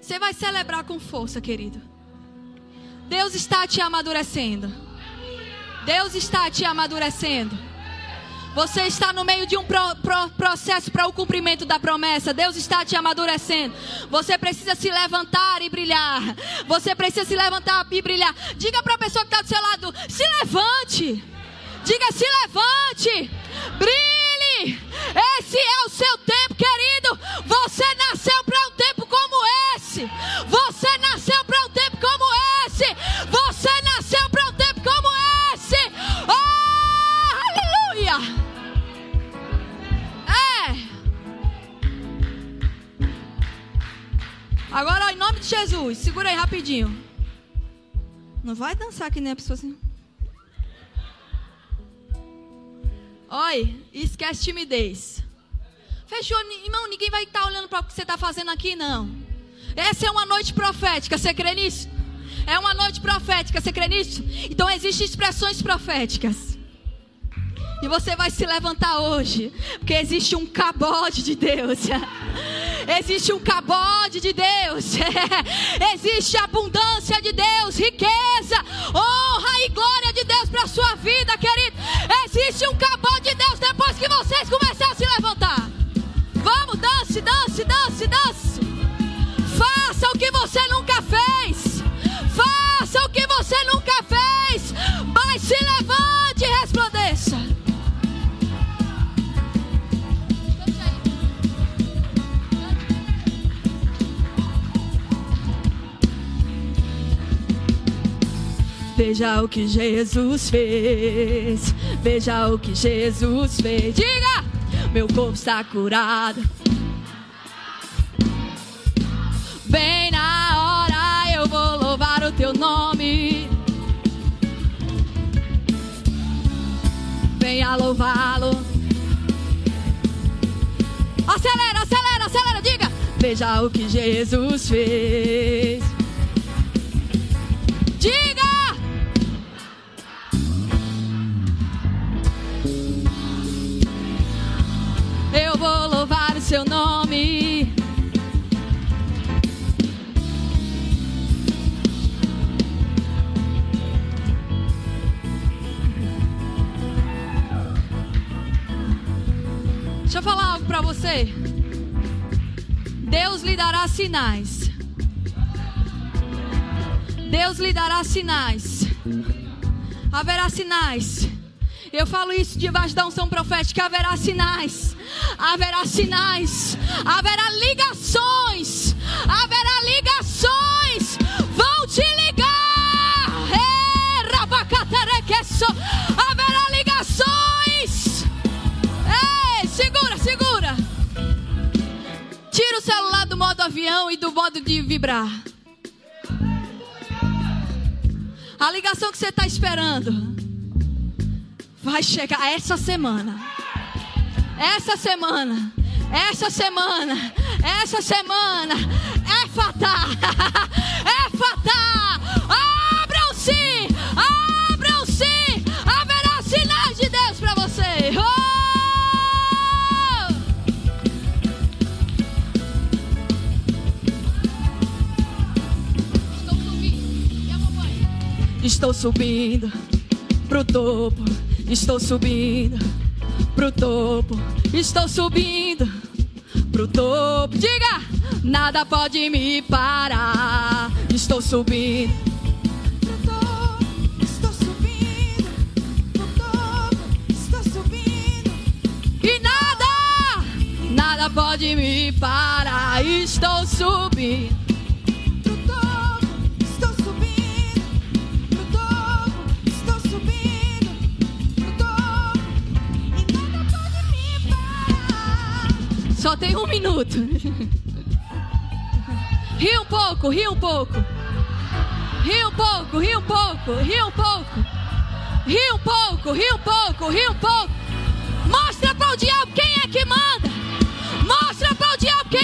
Você vai celebrar com força, querido. Deus está te amadurecendo. Deus está te amadurecendo. Você está no meio de um pro, pro, processo para o cumprimento da promessa. Deus está te amadurecendo. Você precisa se levantar e brilhar. Você precisa se levantar e brilhar. Diga para a pessoa que está do seu lado: se levante. Diga: se levante. Brilhe. Esse é o seu tempo, querido. Você nasceu para um tempo como esse. Você nasceu para um tempo como esse. Você nasceu para um tempo como esse. Oh, aleluia. Agora, em nome de Jesus, segura aí rapidinho. Não vai dançar que nem a pessoa assim. Oi, esquece timidez. Fechou, irmão, ninguém vai estar olhando para o que você está fazendo aqui, não. Essa é uma noite profética, você crê nisso? É uma noite profética, você crê nisso? Então existem expressões proféticas. E você vai se levantar hoje, porque existe um cabode de Deus. Existe um cabode de Deus. Existe abundância de Deus, riqueza, honra e glória de Deus para a sua vida, querido. Existe um cabode de Deus depois que vocês começarem a se levantar. Vamos, dance, dance, dance, dance. Faça Veja o que Jesus fez. Veja o que Jesus fez. Diga! Meu corpo está curado. Bem na hora eu vou louvar o teu nome. Venha louvá-lo. Acelera, acelera, acelera, diga. Veja o que Jesus fez. Você. Deus lhe dará sinais. Deus lhe dará sinais. Haverá sinais eu falo isso debaixo da unção profética. Haverá sinais, haverá sinais, haverá ligações, haverá ligações. Do modo avião e do modo de vibrar. A ligação que você está esperando vai chegar essa semana. essa semana, essa semana, essa semana é fatal. É fatal. Abram-se! Estou subindo pro topo, estou subindo pro topo, estou subindo pro topo. Diga, nada pode me parar. Estou subindo. Pro topo, estou subindo. Pro topo, estou subindo. E nada, nada pode me parar. Estou subindo. Tem um minuto. Ri um pouco, ri um pouco. Ri um pouco, ri um pouco, ri um pouco. Ri um pouco, ri um pouco, ri um pouco. Mostra para o diabo quem é que manda. Mostra para o diabo quem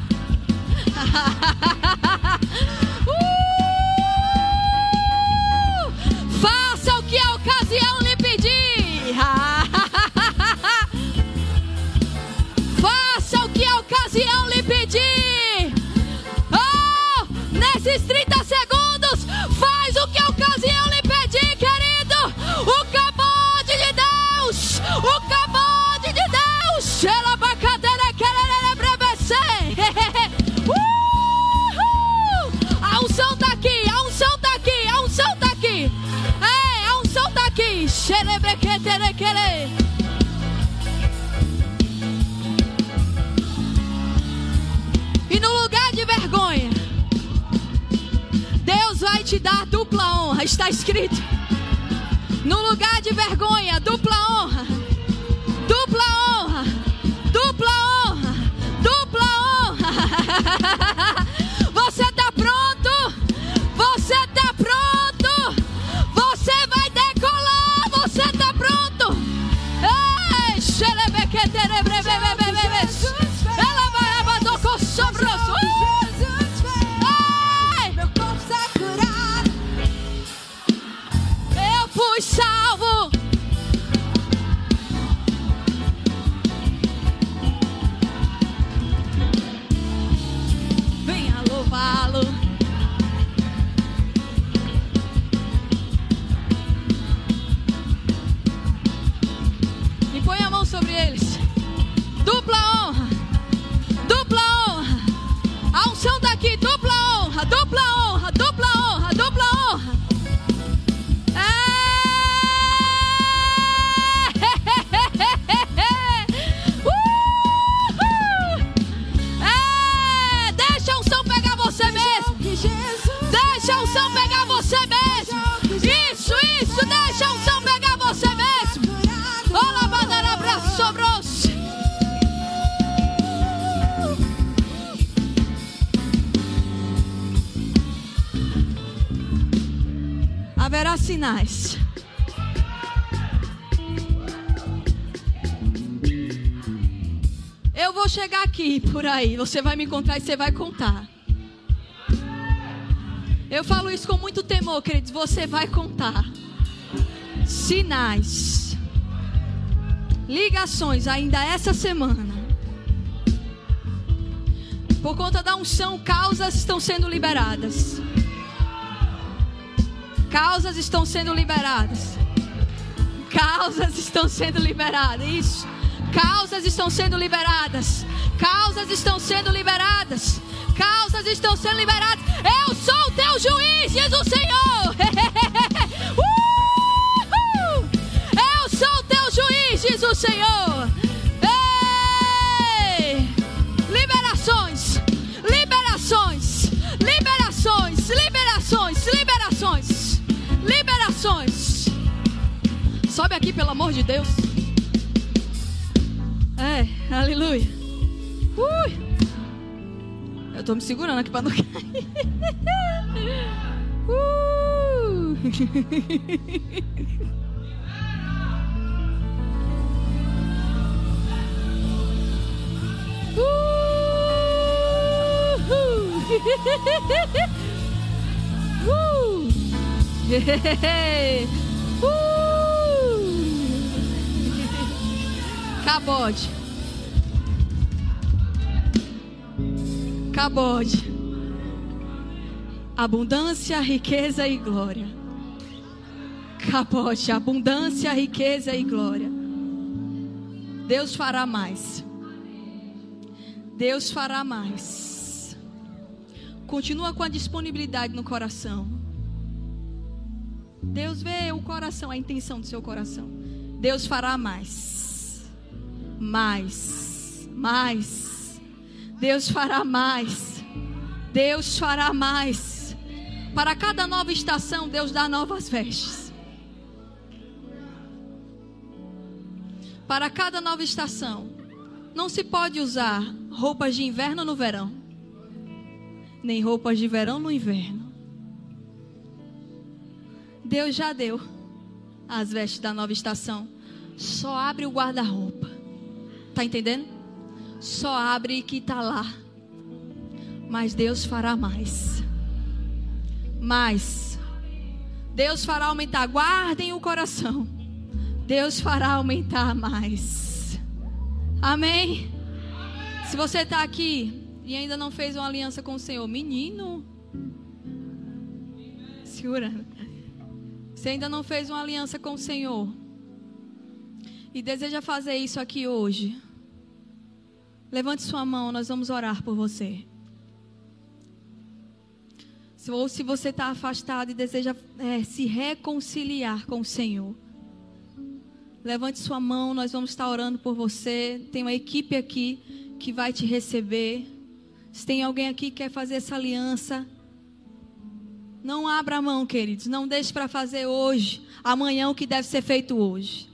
Está escrito. No lugar de vergonha, Você vai me encontrar e você vai contar. Eu falo isso com muito temor, queridos. Você vai contar. Sinais. Ligações ainda essa semana. Por conta da unção, causas estão sendo liberadas. Causas estão sendo liberadas. Causas estão sendo liberadas. Isso. Causas estão sendo liberadas. Causas estão sendo liberadas. causas estão sendo liberadas. Eu sou o teu juiz, diz o Senhor. Eu sou o teu juiz, diz o Senhor. Ei! Liberações, liberações, liberações, liberações, liberações, liberações. Sobe aqui, pelo amor de Deus. É, aleluia. Ui. Eu tô me segurando aqui pra não cair. Uh. Uh. Uh. Cabode. Cabode. Abundância, riqueza e glória. Cabode, abundância, riqueza e glória. Deus fará mais. Deus fará mais. Continua com a disponibilidade no coração. Deus vê o coração, a intenção do seu coração. Deus fará mais. Mais. Mais. Deus fará mais. Deus fará mais. Para cada nova estação, Deus dá novas vestes. Para cada nova estação, não se pode usar roupas de inverno no verão, nem roupas de verão no inverno. Deus já deu as vestes da nova estação. Só abre o guarda-roupa. Tá entendendo? Só abre que tá lá. Mas Deus fará mais. Mais. Deus fará aumentar. Guardem o coração. Deus fará aumentar mais. Amém. Se você está aqui e ainda não fez uma aliança com o Senhor, menino, segura. Se ainda não fez uma aliança com o Senhor e deseja fazer isso aqui hoje, levante sua mão, nós vamos orar por você. Ou se você está afastado e deseja é, se reconciliar com o Senhor, levante sua mão, nós vamos estar orando por você. Tem uma equipe aqui que vai te receber. Se tem alguém aqui que quer fazer essa aliança, não abra a mão, queridos. Não deixe para fazer hoje, amanhã o que deve ser feito hoje.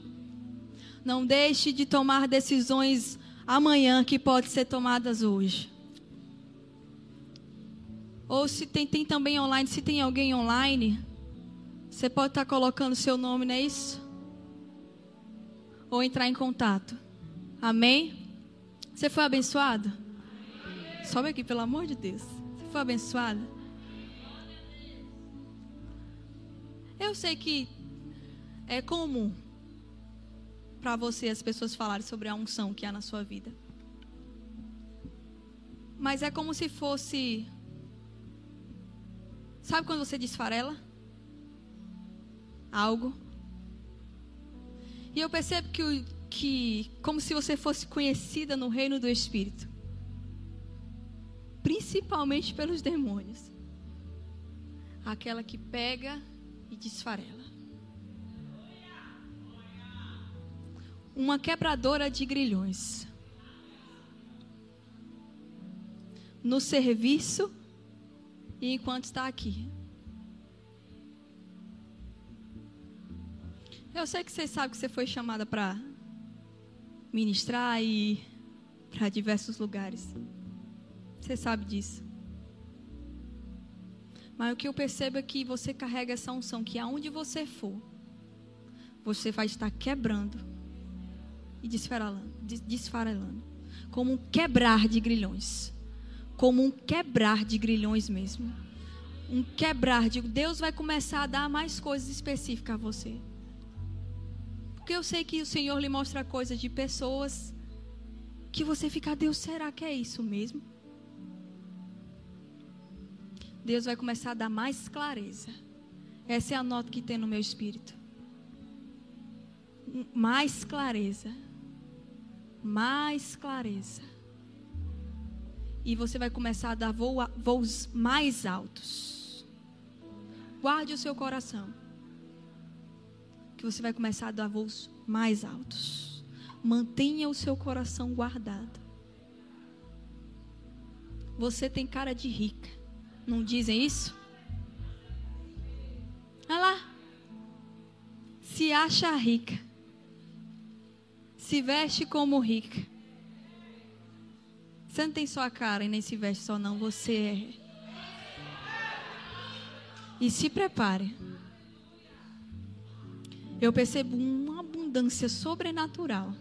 Não deixe de tomar decisões amanhã que podem ser tomadas hoje. Ou se tem, tem também online, se tem alguém online, você pode estar colocando seu nome, não é isso? Ou entrar em contato. Amém? Você foi abençoado? Sobe aqui, pelo amor de Deus. Você foi abençoado? Eu sei que é comum para você as pessoas falarem sobre a unção que há na sua vida. Mas é como se fosse. Sabe quando você desfarela? Algo. E eu percebo que, que como se você fosse conhecida no reino do Espírito. Principalmente pelos demônios. Aquela que pega e desfarela. Uma quebradora de grilhões. No serviço e enquanto está aqui. Eu sei que você sabe que você foi chamada para ministrar e para diversos lugares. Você sabe disso. Mas o que eu percebo é que você carrega essa unção, que aonde você for, você vai estar quebrando e desfarelando, des- desfarelando. Como um quebrar de grilhões. Como um quebrar de grilhões mesmo. Um quebrar de. Deus vai começar a dar mais coisas específicas a você. Porque eu sei que o Senhor lhe mostra coisas de pessoas que você fica, Deus, será que é isso mesmo? Deus vai começar a dar mais clareza. Essa é a nota que tem no meu espírito. Mais clareza. Mais clareza. E você vai começar a dar voa- voos mais altos. Guarde o seu coração. Que você vai começar a dar voos mais altos. Mantenha o seu coração guardado. Você tem cara de rica. Não dizem isso? Olha lá. Se acha rica. Se veste como rica. Você não tem só a cara e nem se veste só, não. Você é. E se prepare. Eu percebo uma abundância sobrenatural.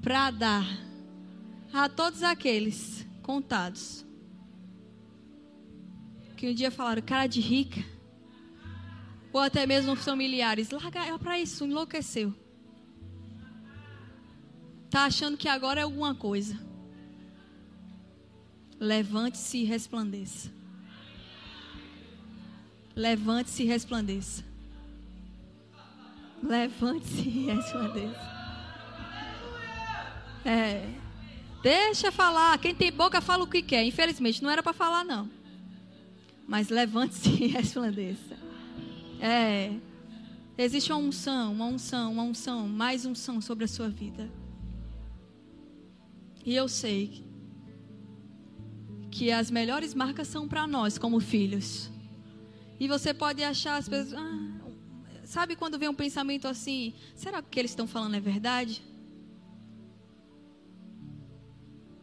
Para dar a todos aqueles contados que um dia falaram cara de rica, ou até mesmo familiares, larga ela para isso, enlouqueceu. Tá achando que agora é alguma coisa. Levante-se e resplandeça. Levante-se e resplandeça. Levante-se e resplandeça. É. Deixa falar. Quem tem boca fala o que quer. Infelizmente, não era para falar, não. Mas levante-se e resplandeça. É. Existe uma unção, uma unção, uma unção, mais unção sobre a sua vida. E eu sei que as melhores marcas são para nós, como filhos. E você pode achar as pessoas. Ah, sabe quando vem um pensamento assim? Será que o que eles estão falando é verdade?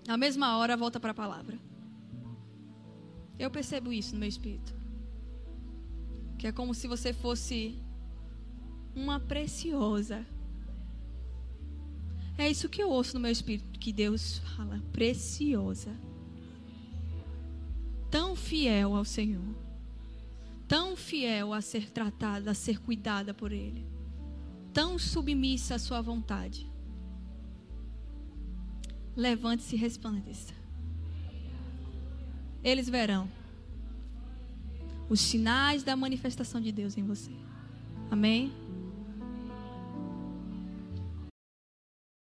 Na mesma hora, volta para a palavra. Eu percebo isso no meu espírito. Que é como se você fosse uma preciosa. É isso que eu ouço no meu espírito, que Deus fala, preciosa. Tão fiel ao Senhor. Tão fiel a ser tratada, a ser cuidada por Ele. Tão submissa à sua vontade. Levante-se e resplandeça. Eles verão os sinais da manifestação de Deus em você. Amém?